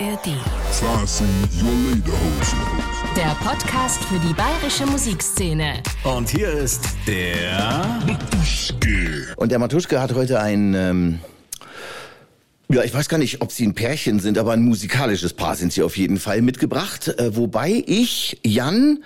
ARD. Der Podcast für die bayerische Musikszene. Und hier ist der Und der Matuschke hat heute ein, ähm, ja, ich weiß gar nicht, ob sie ein Pärchen sind, aber ein musikalisches Paar sind sie auf jeden Fall mitgebracht. Äh, wobei ich, Jan,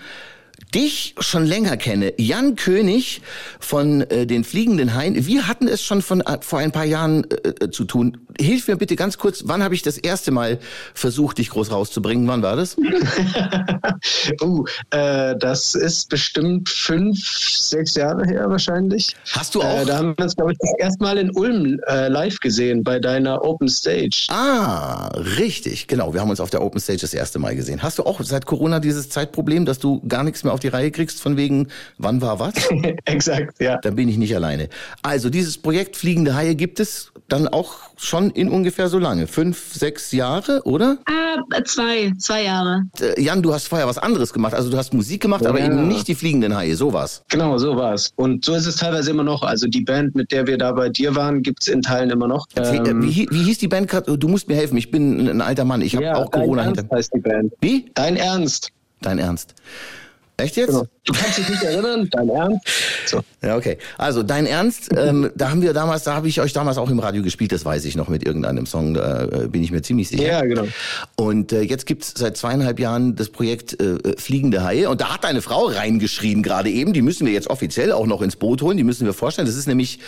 dich schon länger kenne. Jan König von äh, den Fliegenden Haien. Wir hatten es schon von, äh, vor ein paar Jahren äh, zu tun. Hilf mir bitte ganz kurz, wann habe ich das erste Mal versucht, dich groß rauszubringen? Wann war das? uh, äh, das ist bestimmt fünf, sechs Jahre her wahrscheinlich. Hast du auch? Äh, da haben wir uns, glaube ich, das erste Mal in Ulm äh, live gesehen bei deiner Open Stage. Ah, richtig, genau. Wir haben uns auf der Open Stage das erste Mal gesehen. Hast du auch seit Corona dieses Zeitproblem, dass du gar nichts mehr auf die Reihe kriegst, von wegen, wann war was? Exakt, ja. Dann bin ich nicht alleine. Also dieses Projekt Fliegende Haie gibt es dann auch schon in ungefähr so lange. Fünf, sechs Jahre, oder? Äh, zwei, zwei Jahre. Äh, Jan, du hast vorher was anderes gemacht. Also du hast Musik gemacht, aber Ja. eben nicht die Fliegenden Haie, sowas. Genau, so war es. Und so ist es teilweise immer noch. Also die Band, mit der wir da bei dir waren, gibt es in Teilen immer noch. Erzähl, äh, wie, hi- wie hieß die Band? gerade? Du musst mir helfen. Ich bin ein alter Mann. Ich habe ja, auch Corona Dein hinter. Ernst heißt die Band. Wie? Dein Ernst. Dein Ernst? Echt jetzt? Genau. Du kannst dich nicht erinnern, dein Ernst. So. Ja, okay. Also dein Ernst, ähm, da haben wir damals, da habe ich euch damals auch im Radio gespielt, das weiß ich noch mit irgendeinem Song, da äh, bin ich mir ziemlich sicher. Ja, genau. Und äh, jetzt gibt's seit zweieinhalb Jahren das Projekt äh, äh, Fliegende Haie. Und da hat eine Frau reingeschrien gerade eben. Die müssen wir jetzt offiziell auch noch ins Boot holen. Die müssen wir vorstellen. Das ist nämlich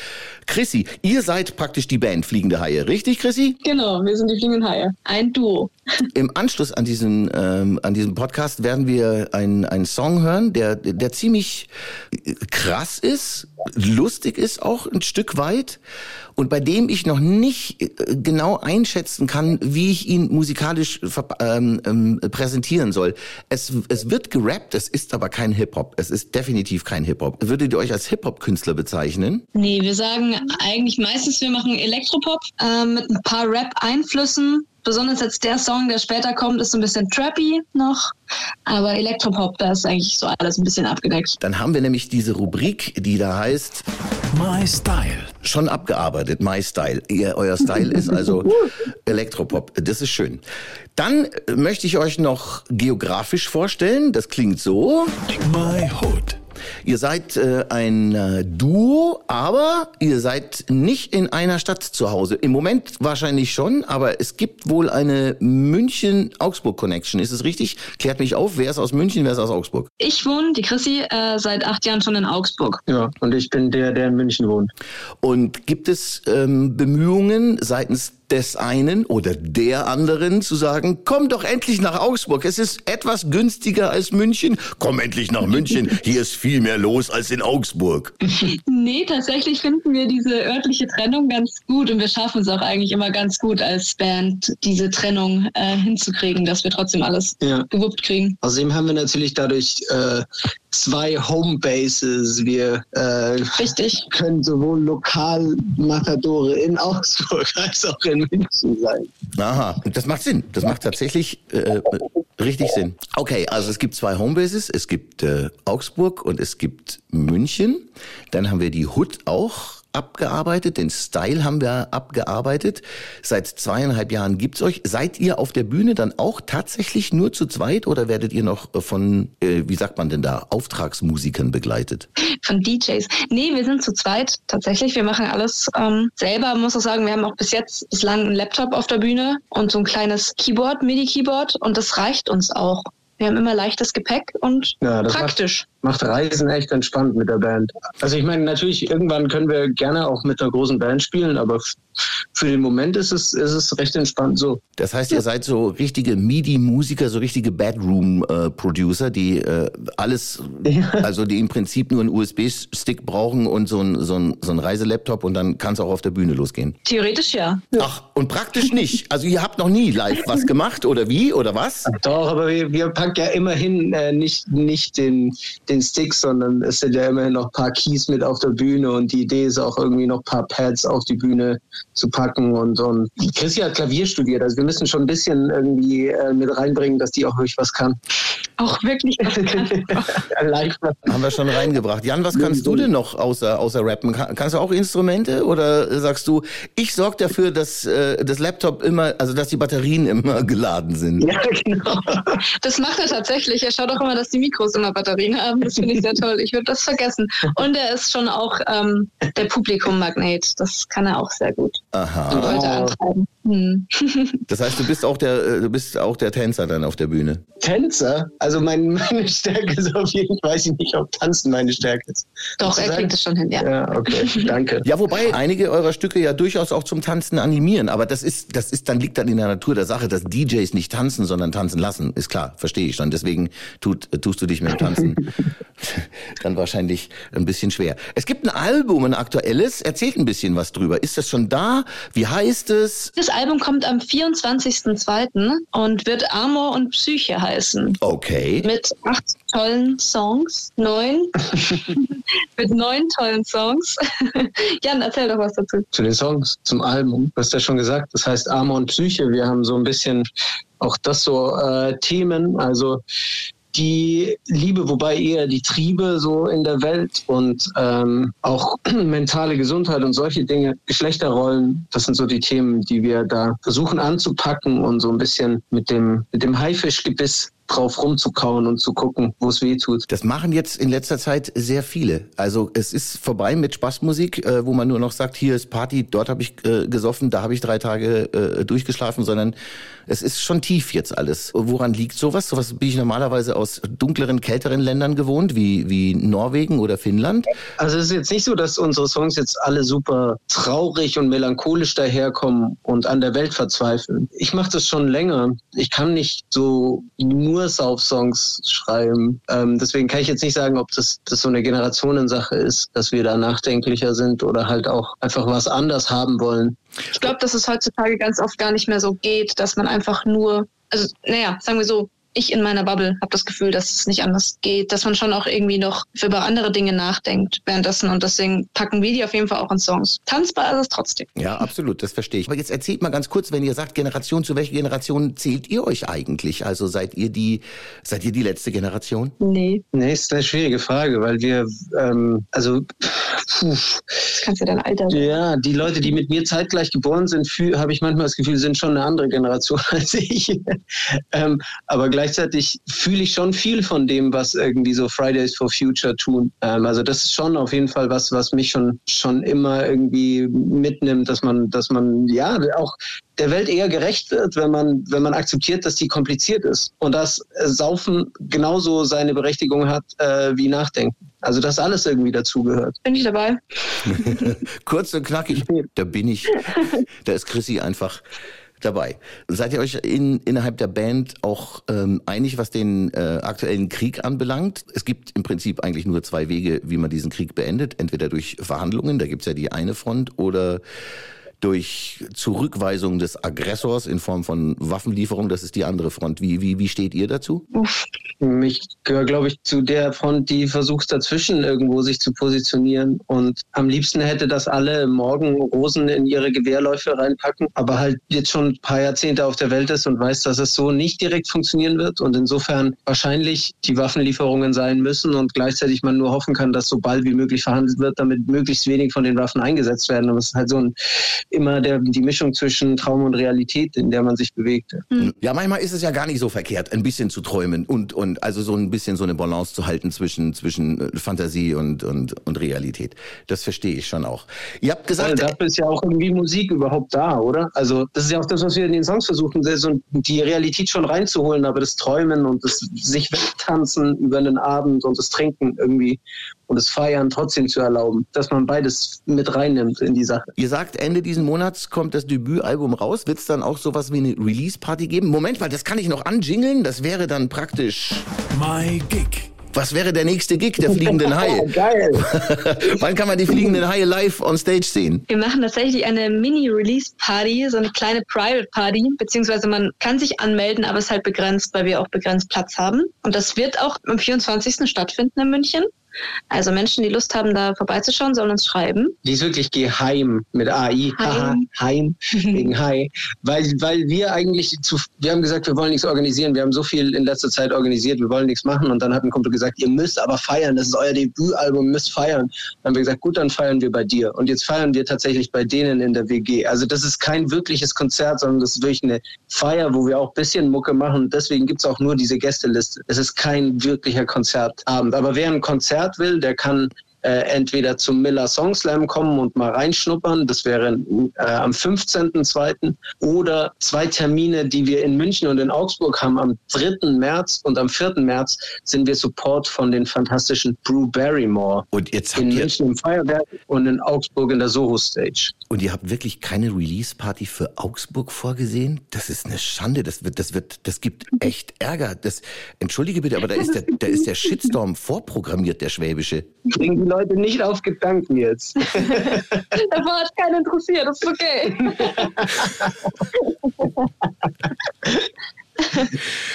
Chrissy. Ihr seid praktisch die Band Fliegende Haie. Richtig, Chrissy? Genau, wir sind die fliegenden Haie. Ein Duo. Im Anschluss an diesen, ähm, an diesem Podcast werden wir einen, einen Song hören, der, der ziemlich krass ist, lustig ist auch ein Stück weit und bei dem ich noch nicht äh, genau einschätzen kann, wie ich ihn musikalisch ähm, ähm, präsentieren soll. Es, es wird gerappt, es ist aber kein Hip-Hop. Es ist definitiv kein Hip-Hop. Würdet ihr euch als Hip-Hop-Künstler bezeichnen? Nee, wir sagen eigentlich meistens, wir machen Elektropop äh, mit ein paar Rap-Einflüssen. Besonders jetzt der Song, der später kommt, ist so ein bisschen trappy noch. Aber Elektropop, da ist eigentlich so alles ein bisschen abgedeckt. Dann haben wir nämlich diese Rubrik, die da heißt My Style. Schon abgearbeitet, My Style. Ihr, euer Style ist also Elektropop. Das ist schön. Dann möchte ich euch noch geografisch vorstellen. Das klingt so. My Hood. Ihr seid äh, ein äh, Duo, aber ihr seid nicht in einer Stadt zu Hause. Im Moment wahrscheinlich schon, aber es gibt wohl eine München-Augsburg-Connection. Ist es richtig? Klärt mich auf. Wer ist aus München, wer ist aus Augsburg? Ich wohne, die Chrissy, äh, seit acht Jahren schon in Augsburg. Ja, und ich bin der, der in München wohnt. Und gibt es ähm, Bemühungen seitens des einen oder der anderen zu sagen, komm doch endlich nach Augsburg, es ist etwas günstiger als München, komm endlich nach München, hier ist viel mehr los als in Augsburg. Nee, tatsächlich finden wir diese örtliche Trennung ganz gut und wir schaffen es auch eigentlich immer ganz gut als Band, diese Trennung äh, hinzukriegen, dass wir trotzdem alles Ja. gewuppt kriegen. Außerdem haben wir natürlich dadurch äh, zwei Homebases. Wir äh, Richtig. können sowohl Lokalmatadore in Augsburg als auch in München sein. Aha, das macht Sinn, das macht tatsächlich äh, richtig Sinn. Okay, also es gibt zwei Homebases, es gibt äh, Augsburg und es gibt München. Dann haben wir die Hood auch abgearbeitet, den Style haben wir abgearbeitet. Seit zweieinhalb Jahren gibt's euch. Seid ihr auf der Bühne dann auch tatsächlich nur zu zweit oder werdet ihr noch von, äh, wie sagt man denn da, Auftragsmusikern begleitet? Von DJs. Nee, wir sind zu zweit tatsächlich. Wir machen alles ähm, selber. Muss auch sagen, wir haben auch bis jetzt bislang einen Laptop auf der Bühne und so ein kleines Keyboard, MIDI-Keyboard und das reicht uns auch. Wir haben immer leichtes Gepäck und Ja, das praktisch. Macht Reisen echt entspannt mit der Band. Also ich meine, natürlich, irgendwann können wir gerne auch mit einer großen Band spielen, aber für den Moment ist es, ist es recht entspannt so. Das heißt, ihr seid so richtige MIDI-Musiker, so richtige Bedroom-Producer, die äh, alles, also die im Prinzip nur einen USB-Stick brauchen und so ein, so ein, so ein Reiselaptop und dann kann es auch auf der Bühne losgehen. Theoretisch ja. Ach, und praktisch nicht. Also ihr habt noch nie live was gemacht oder wie oder was? Doch, aber wir, wir packen ja immerhin äh, nicht, nicht den, den Stick, sondern es sind ja immerhin noch ein paar Keys mit auf der Bühne und die Idee ist auch irgendwie noch ein paar Pads auf die Bühne zu packen und, und Chrissy hat Klavier studiert, also wir müssen schon ein bisschen irgendwie äh, mit reinbringen, dass die auch wirklich was kann. Auch wirklich was kann. Live. Haben wir schon reingebracht. Jan, was kannst du denn noch außer, außer rappen? Kann, kannst du auch Instrumente oder sagst du, ich sorge dafür, dass äh, das Laptop immer, also dass die Batterien immer geladen sind? Ja, genau. Das macht er tatsächlich. Er schaut auch immer, dass die Mikros immer Batterien haben. Das finde ich sehr toll. Ich würde das vergessen. Und er ist schon auch ähm, der Publikummagnet. Das kann er auch sehr gut. Aha. Und Leute Wow. antreiben. Hm. Das heißt, du bist auch der, äh, du bist auch der Tänzer dann auf der Bühne. Tänzer, also mein, meine Stärke ist auf jeden Fall, weiß ich nicht, ob Tanzen meine Stärke ist. Doch, er kriegt es schon hin, ja. Ja, okay, danke. Ja, wobei einige eurer Stücke ja durchaus auch zum Tanzen animieren, aber das ist, das ist dann liegt dann in der Natur der Sache, dass DJs nicht tanzen, sondern tanzen lassen. Ist klar, verstehe ich schon. Deswegen tut, äh, tust du dich mit dem Tanzen dann wahrscheinlich ein bisschen schwer. Es gibt ein Album, ein aktuelles. Erzählt ein bisschen was drüber. Ist das schon da? Wie heißt es? Das Album kommt am 24.02. und wird Amor und Psyche heißen. Okay. Mit acht tollen Songs. Neun. Mit neun tollen Songs. Jan, erzähl doch was dazu. Zu den Songs, zum Album. Du hast ja schon gesagt, das heißt Amor und Psyche. Wir haben so ein bisschen auch das so äh, Themen, also die Liebe, wobei eher die Triebe so in der Welt und ähm, auch mentale Gesundheit und solche Dinge, Geschlechterrollen, das sind so die Themen, die wir da versuchen anzupacken und so ein bisschen mit dem, mit dem Haifischgebiss drauf rumzukauen und zu gucken, wo es weh tut. Das machen jetzt in letzter Zeit sehr viele. Also es ist vorbei mit Spaßmusik, äh, wo man nur noch sagt, hier ist Party, dort habe ich äh, gesoffen, da habe ich drei Tage äh, durchgeschlafen, sondern es ist schon tief jetzt alles. Woran liegt sowas? Sowas bin ich normalerweise aus dunkleren, kälteren Ländern gewohnt, wie, wie Norwegen oder Finnland. Also es ist jetzt nicht so, dass unsere Songs jetzt alle super traurig und melancholisch daherkommen und an der Welt verzweifeln. Ich mache das schon länger. Ich kann nicht so nur Sauf-Songs schreiben. Ähm, deswegen kann ich jetzt nicht sagen, ob das, das so eine Generationensache ist, dass wir da nachdenklicher sind oder halt auch einfach was anders haben wollen. Ich glaube, dass es heutzutage ganz oft gar nicht mehr so geht, dass man einfach nur, also naja, sagen wir so, ich in meiner Bubble habe das Gefühl, dass es nicht anders geht, dass man schon auch irgendwie noch über andere Dinge nachdenkt währenddessen und deswegen packen wir die auf jeden Fall auch in Songs. Tanzbar ist es trotzdem. Ja, absolut, das verstehe ich. Aber jetzt erzählt mal ganz kurz, wenn ihr sagt Generation, zu welcher Generation zählt ihr euch eigentlich? Also seid ihr die, seid ihr die letzte Generation? Nee, Nee, ist eine schwierige Frage, weil wir, ähm, also, puh, das kannst du dein Alter sagen. Ja, die Leute, die mit mir zeitgleich geboren sind, habe ich manchmal das Gefühl, sind schon eine andere Generation als ich. ähm, aber gleichzeitig fühle ich schon viel von dem, was irgendwie so Fridays for Future tun. Ähm, also das ist schon auf jeden Fall was, was mich schon schon immer irgendwie mitnimmt, dass man, dass man ja auch der Welt eher gerecht wird, wenn man, wenn man akzeptiert, dass die kompliziert ist und dass äh, Saufen genauso seine Berechtigung hat äh, wie Nachdenken. Also dass alles irgendwie dazugehört. Bin ich dabei? Kurz und knackig, da bin ich, da ist Chrissy einfach dabei. Seid ihr euch in, innerhalb der Band auch ähm, einig, was den äh, aktuellen Krieg anbelangt? Es gibt im Prinzip eigentlich nur zwei Wege, wie man diesen Krieg beendet. Entweder durch Verhandlungen, da gibt's ja die eine Front, oder durch Zurückweisung des Aggressors in Form von Waffenlieferung, das ist die andere Front. Wie, wie, wie steht ihr dazu? Ich gehöre, glaube ich, zu der Front, die versucht dazwischen irgendwo sich zu positionieren. Und am liebsten hätte das alle morgen Rosen in ihre Gewehrläufe reinpacken, aber halt jetzt schon ein paar Jahrzehnte auf der Welt ist und weiß, dass es so nicht direkt funktionieren wird. Und insofern wahrscheinlich die Waffenlieferungen sein müssen und gleichzeitig man nur hoffen kann, dass so bald wie möglich verhandelt wird, damit möglichst wenig von den Waffen eingesetzt werden. Aber es ist halt so ein, immer der, die Mischung zwischen Traum und Realität, in der man sich bewegt. Ja, manchmal ist es ja gar nicht so verkehrt, ein bisschen zu träumen und, und also so ein bisschen so eine Balance zu halten zwischen, zwischen äh, Fantasie und, und, und Realität. Das verstehe ich schon auch. Ihr habt gesagt, Also dafür ist ja auch irgendwie Musik überhaupt da, oder? Also das ist ja auch das, was wir in den Songs versuchen, so die Realität schon reinzuholen, aber das Träumen und das sich wegtanzen über einen Abend und das Trinken irgendwie und das Feiern trotzdem zu erlauben, dass man beides mit reinnimmt in die Sache. ihr sagt, Ende diesen Monats kommt das Debütalbum raus. Wird es dann auch sowas wie eine Release-Party geben? Moment mal, das kann ich noch anjingeln. Das wäre dann praktisch... My Gig. Was wäre der nächste Gig der Fliegenden Haie? Geil! Wann kann man die Fliegenden Haie live on stage sehen? Wir machen tatsächlich eine Mini-Release-Party, so eine kleine Private-Party, beziehungsweise man kann sich anmelden, aber es ist halt begrenzt, weil wir auch begrenzt Platz haben. Und das wird auch am 24. stattfinden in München. Also Menschen, die Lust haben, da vorbeizuschauen, sollen uns schreiben. Die ist wirklich geheim mit AI. Heim. Heim, wegen Hai. Weil, weil wir eigentlich zu, wir haben gesagt, wir wollen nichts organisieren. Wir haben so viel in letzter Zeit organisiert, wir wollen nichts machen. Und dann hat ein Kumpel gesagt, ihr müsst aber feiern, das ist euer Debütalbum, müsst feiern. Dann haben wir gesagt, gut, dann feiern wir bei dir. Und jetzt feiern wir tatsächlich bei denen in der WG. Also das ist kein wirkliches Konzert, sondern das ist wirklich eine Feier, wo wir auch ein bisschen Mucke machen. Deswegen gibt's auch nur diese Gästeliste. Es ist kein wirklicher Konzertabend. Aber wer ein Konzert will, der kann äh, entweder zum Miller Song Slam kommen und mal reinschnuppern. Das wäre äh, am 15.02. oder zwei Termine, die wir in München und in Augsburg haben. Am 3. März und am 4. März sind wir Support von den fantastischen Brew Barrymore. Und jetzt habt In ihr, München im Feuerwerk und in Augsburg in der Soho Stage. Und ihr habt wirklich keine Release-Party für Augsburg vorgesehen? Das ist eine Schande. Das wird, das wird, das gibt echt Ärger. Das, entschuldige bitte, aber da ist der, da ist der Shitstorm vorprogrammiert, der schwäbische. Bringen die Leute nicht auf Gedanken jetzt. Davor hat keinen interessiert, das ist okay.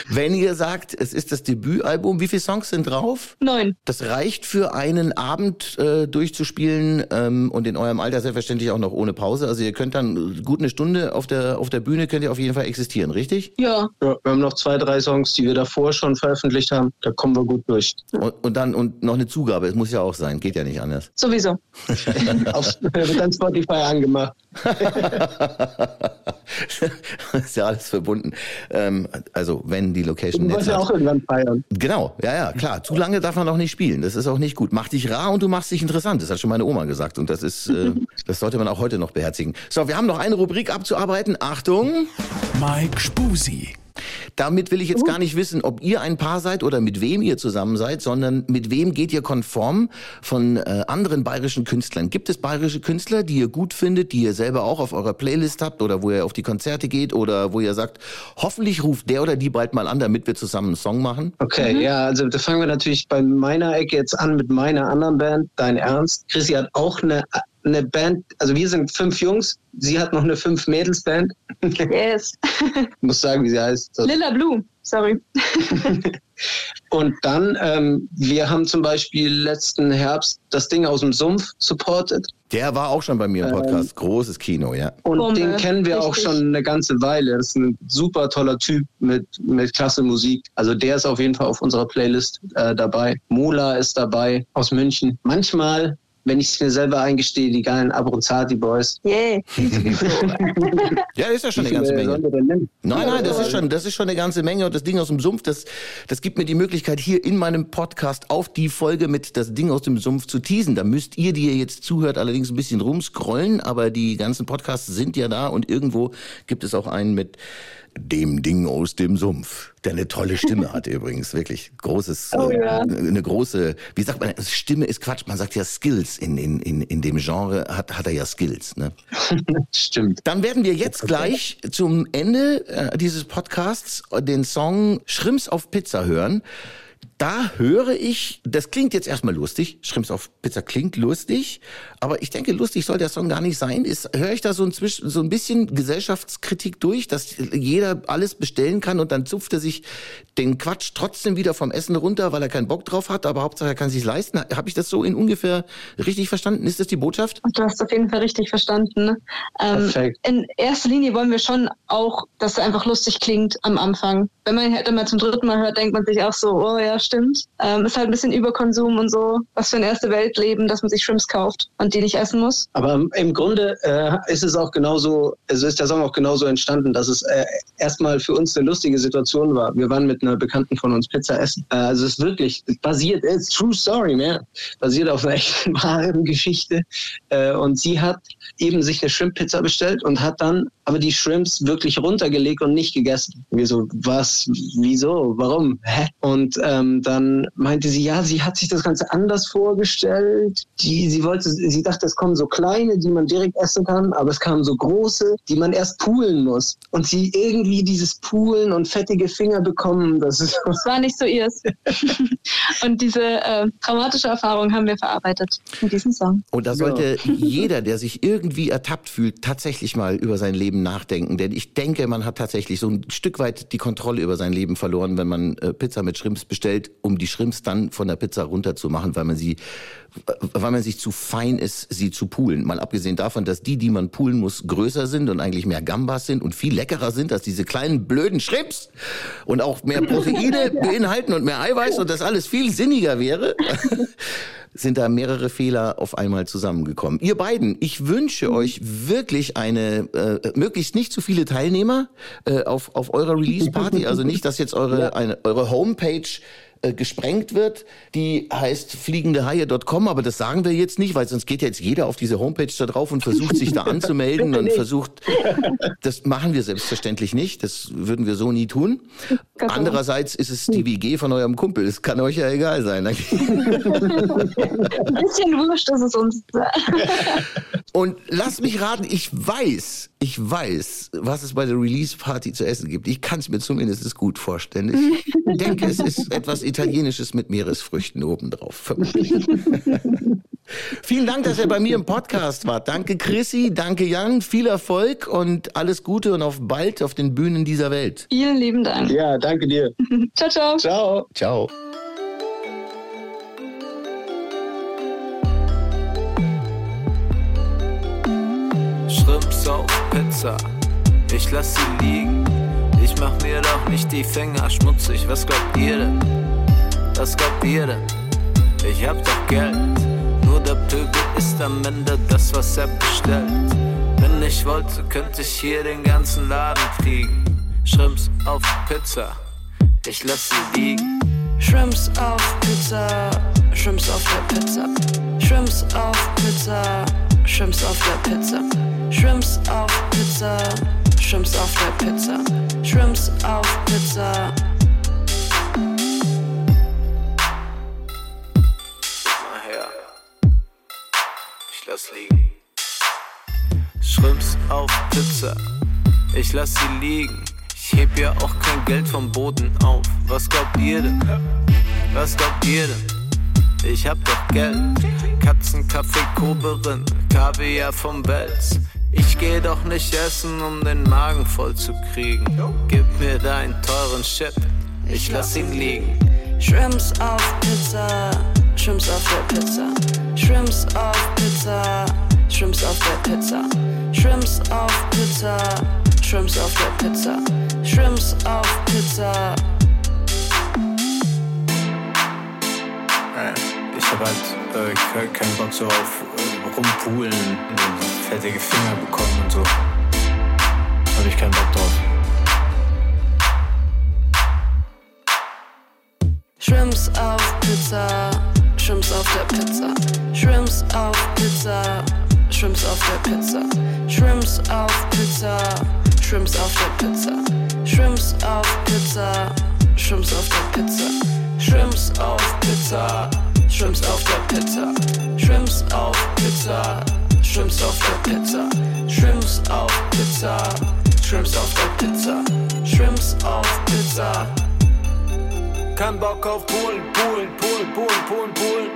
Wenn ihr sagt, es ist das Debütalbum, wie viele Songs sind drauf? Neun. Das reicht für einen Abend äh, durchzuspielen ähm, und in eurem Alter selbstverständlich auch noch ohne Pause. Also ihr könnt dann gut eine Stunde auf der auf der Bühne könnt ihr auf jeden Fall existieren, richtig? Ja, Ja, wir haben noch zwei, drei Songs, die wir davor schon veröffentlicht haben. Da kommen wir gut durch. Und, und dann und noch eine Zugabe. Es muss ja auch sein, geht ja nicht anders. sowieso. Auf, wird dann Spotify angemacht. ist ja alles verbunden. Ähm, also wenn die Location Du wolltest ja hat. auch irgendwann feiern. Genau, ja, ja, klar. Zu lange darf man noch nicht spielen. Das ist auch nicht gut. Mach dich rar und du machst dich interessant. Das hat schon meine Oma gesagt. Und das ist, äh, das sollte man auch heute noch beherzigen. So, wir haben noch eine Rubrik abzuarbeiten. Achtung! Mike Spusi. Damit will ich jetzt gar nicht wissen, ob ihr ein Paar seid oder mit wem ihr zusammen seid, sondern mit wem geht ihr konform von äh, anderen bayerischen Künstlern. Gibt es bayerische Künstler, die ihr gut findet, die ihr selber auch auf eurer Playlist habt oder wo ihr auf die Konzerte geht oder wo ihr sagt, hoffentlich ruft der oder die bald mal an, damit wir zusammen einen Song machen? Okay, ja, also da fangen wir natürlich bei meiner Ecke jetzt an mit meiner anderen Band, Dein Ernst. Chrissy hat auch eine, eine Band, also wir sind fünf Jungs, sie hat noch eine Fünf-Mädels-Band. Yes. Ich muss sagen, wie sie heißt. Das- Lilla Blue, sorry. Und dann, ähm, wir haben zum Beispiel letzten Herbst das Ding aus dem Sumpf supported. Der war auch schon bei mir im Podcast. Großes Kino, ja. Und Bombe, den kennen wir auch richtig. schon eine ganze Weile. Das ist ein super toller Typ mit, mit klasse Musik. Also der ist auf jeden Fall auf unserer Playlist äh, dabei. Mola ist dabei aus München. Manchmal, wenn ich es mir selber eingestehe, die geilen Abronzati Boys. Yeah. Ja, ist ja schon eine ganze Menge. Nein, nein, das ist schon, das ist schon eine ganze Menge und das Ding aus dem Sumpf, das, das gibt mir die Möglichkeit, hier in meinem Podcast auf die Folge mit das Ding aus dem Sumpf zu teasen. Da müsst ihr, die ihr jetzt zuhört, allerdings ein bisschen rumscrollen, aber die ganzen Podcasts sind ja da und irgendwo gibt es auch einen mit dem Ding aus dem Sumpf, der eine tolle Stimme hat übrigens, wirklich großes, Oh äh, ja. eine große, wie sagt man, Stimme ist Quatsch, man sagt ja Skills in, in, in, in dem Genre hat, hat er ja Skills, ne? Stimmt. Dann werden wir jetzt gleich zum Ende äh, dieses Podcasts den Song Schrimps auf Pizza hören. Da höre ich, das klingt jetzt erstmal lustig, Schrimps auf Pizza klingt lustig, aber ich denke, lustig soll der Song gar nicht sein. Ist, höre ich da so ein, so ein bisschen Gesellschaftskritik durch, dass jeder alles bestellen kann und dann zupft er sich den Quatsch trotzdem wieder vom Essen runter, weil er keinen Bock drauf hat, aber Hauptsache er kann sich leisten. Habe ich das so in ungefähr richtig verstanden? Ist das die Botschaft? Du hast auf jeden Fall richtig verstanden. Ähm, in erster Linie wollen wir schon auch, dass es einfach lustig klingt am Anfang. Wenn man halt immer zum dritten Mal hört, denkt man sich auch so, oh ja, stimmt. Ähm, ist halt ein bisschen Überkonsum und so. Was für ein erste Weltleben, dass man sich Shrimps kauft und die nicht essen muss. Aber im Grunde äh, ist es auch genauso, also ist der Song auch genauso entstanden, dass es äh, erstmal für uns eine lustige Situation war. Wir waren mit einer Bekannten von uns Pizza essen. Äh, also es ist wirklich basiert, it's true story, man. Basiert auf einer echten wahren Geschichte. Äh, und sie hat eben sich eine Shrimp-Pizza bestellt und hat dann aber die Shrimps wirklich runtergelegt und nicht gegessen. Wir so, was, wieso, warum, hä? Und ähm, dann meinte sie, ja, sie hat sich das Ganze anders vorgestellt. Die, sie wollte, sie dachte, es kommen so kleine, die man direkt essen kann, aber es kamen so große, die man erst poolen muss. Und sie irgendwie dieses Poolen und fettige Finger bekommen, das ist Das war nicht so ihrs. und diese äh, traumatische Erfahrung haben wir verarbeitet in diesem Song. Und da sollte jeder, der sich irgendwie ertappt fühlt, tatsächlich mal über sein Leben nachdenken. Denn ich denke, man hat tatsächlich so ein Stück weit die Kontrolle über sein Leben verloren, wenn man äh, Pizza mit Shrimps bestellt. Um die Shrimps dann von der Pizza runterzumachen, weil man sie, weil man sich zu fein ist, sie zu poolen. Mal abgesehen davon, dass die, die man poolen muss, größer sind und eigentlich mehr Gambas sind und viel leckerer sind als diese kleinen blöden Shrimps und auch mehr Proteine beinhalten und mehr Eiweiß und das alles viel sinniger wäre. sind da mehrere Fehler auf einmal zusammengekommen. Ihr beiden, ich wünsche euch wirklich eine, äh, möglichst nicht zu viele Teilnehmer äh, auf, auf eurer Release-Party. Also nicht, dass jetzt eure, eine, eure Homepage äh, gesprengt wird. Die heißt fliegendehaie.com, aber das sagen wir jetzt nicht, weil sonst geht jetzt jeder auf diese Homepage da drauf und versucht sich da anzumelden und versucht, das machen wir selbstverständlich nicht, das würden wir so nie tun. Andererseits ist es die WG von eurem Kumpel, es kann euch ja egal sein. Ein bisschen wurscht ist es uns. und lasst mich raten, ich weiß, ich weiß, was es bei der Release-Party zu essen gibt. Ich kann es mir zumindest gut vorstellen. Ich denke, es ist etwas Italienisches mit Meeresfrüchten obendrauf. Vermutlich. Vielen Dank, dass ihr bei mir im Podcast wart. Danke Chrissy, danke Jan, viel Erfolg und alles Gute und auf bald auf den Bühnen dieser Welt. Vielen lieben Dank. Ja, danke dir. ciao, ciao. Ciao. Ciao. Shrimps auf Pizza, ich lass sie liegen. Ich mach mir doch nicht die Finger schmutzig. Was glaubt ihr denn? Ihr denn? Ich hab doch Geld. Nur der Pöbel ist am Ende das, was er bestellt. Wenn ich wollte, könnte ich hier den ganzen Laden kriegen. Shrimps auf Pizza, ich lass sie liegen. Shrimps auf Pizza, Shrimps auf der Pizza. Shrimps auf Pizza, Shrimps auf der Pizza. Shrimps auf Pizza, Shrimps auf der Pizza. Shrimps auf Pizza. Ich lass liegen. Shrimps auf Pizza, ich lass sie liegen. Ich heb ja auch kein Geld vom Boden auf. Was glaubt ihr denn? Was glaubt ihr denn? Ich hab doch Geld. Katzenkaffee, Koberin, Kaviar vom Wels. Ich geh doch nicht essen, um den Magen voll zu kriegen. Gib mir deinen teuren Shit, ich lass ihn liegen. Shrimps auf Pizza, Shrimps auf der Pizza. Shrimps auf Pizza, Shrimps auf der Pizza. Shrimps auf Pizza, Shrimps auf der Pizza. Shrimps auf Pizza. Äh, Ich hab halt äh, ke- keinen Bock so auf äh, rumpulen und fettige Finger bekommen und so. Hab ich keinen Bock drauf. Shrimps auf Pizza, Shrimps auf der Pizza. Shrimps auf Pizza, Shrimps auf der Pizza. Shrimps auf Pizza, Shrimps auf der Pizza. Shrimps auf Pizza, Shrimps auf der Pizza. Shrimps auf Pizza, Shrimps auf der Pizza. Shrimps auf Pizza, Shrimps auf der Pizza. Shrimps auf Pizza, Shrimps auf der Pizza. Shrimps auf Pizza. Kein Bock auf Poolen, Poolen, Poolen, Poolen, Poolen, Poolen.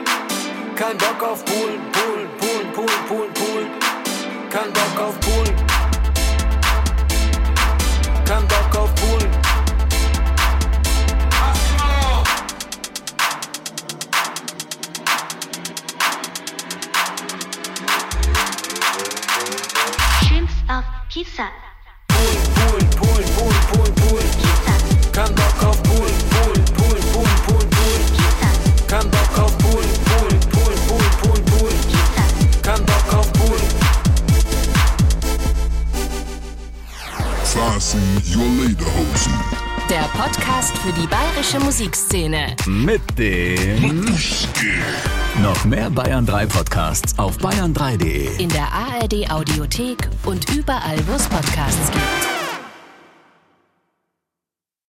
Kein Bock auf Poolen, Poolen, Poolen, Poolen, Poolen, Poolen. Kein Bock auf Poolen. Kein Bock auf Poolen. Shrimps auf Pizza. Poolen, Poolen, Poolen, Poolen, Poolen. Pizza. Kein Bock Fasten your lederhosen. Der Podcast für die bayerische Musikszene. Mit dem noch mehr Bayern 3 Podcasts auf bayern3.de. In der ARD Audiothek und überall, wo es Podcasts gibt.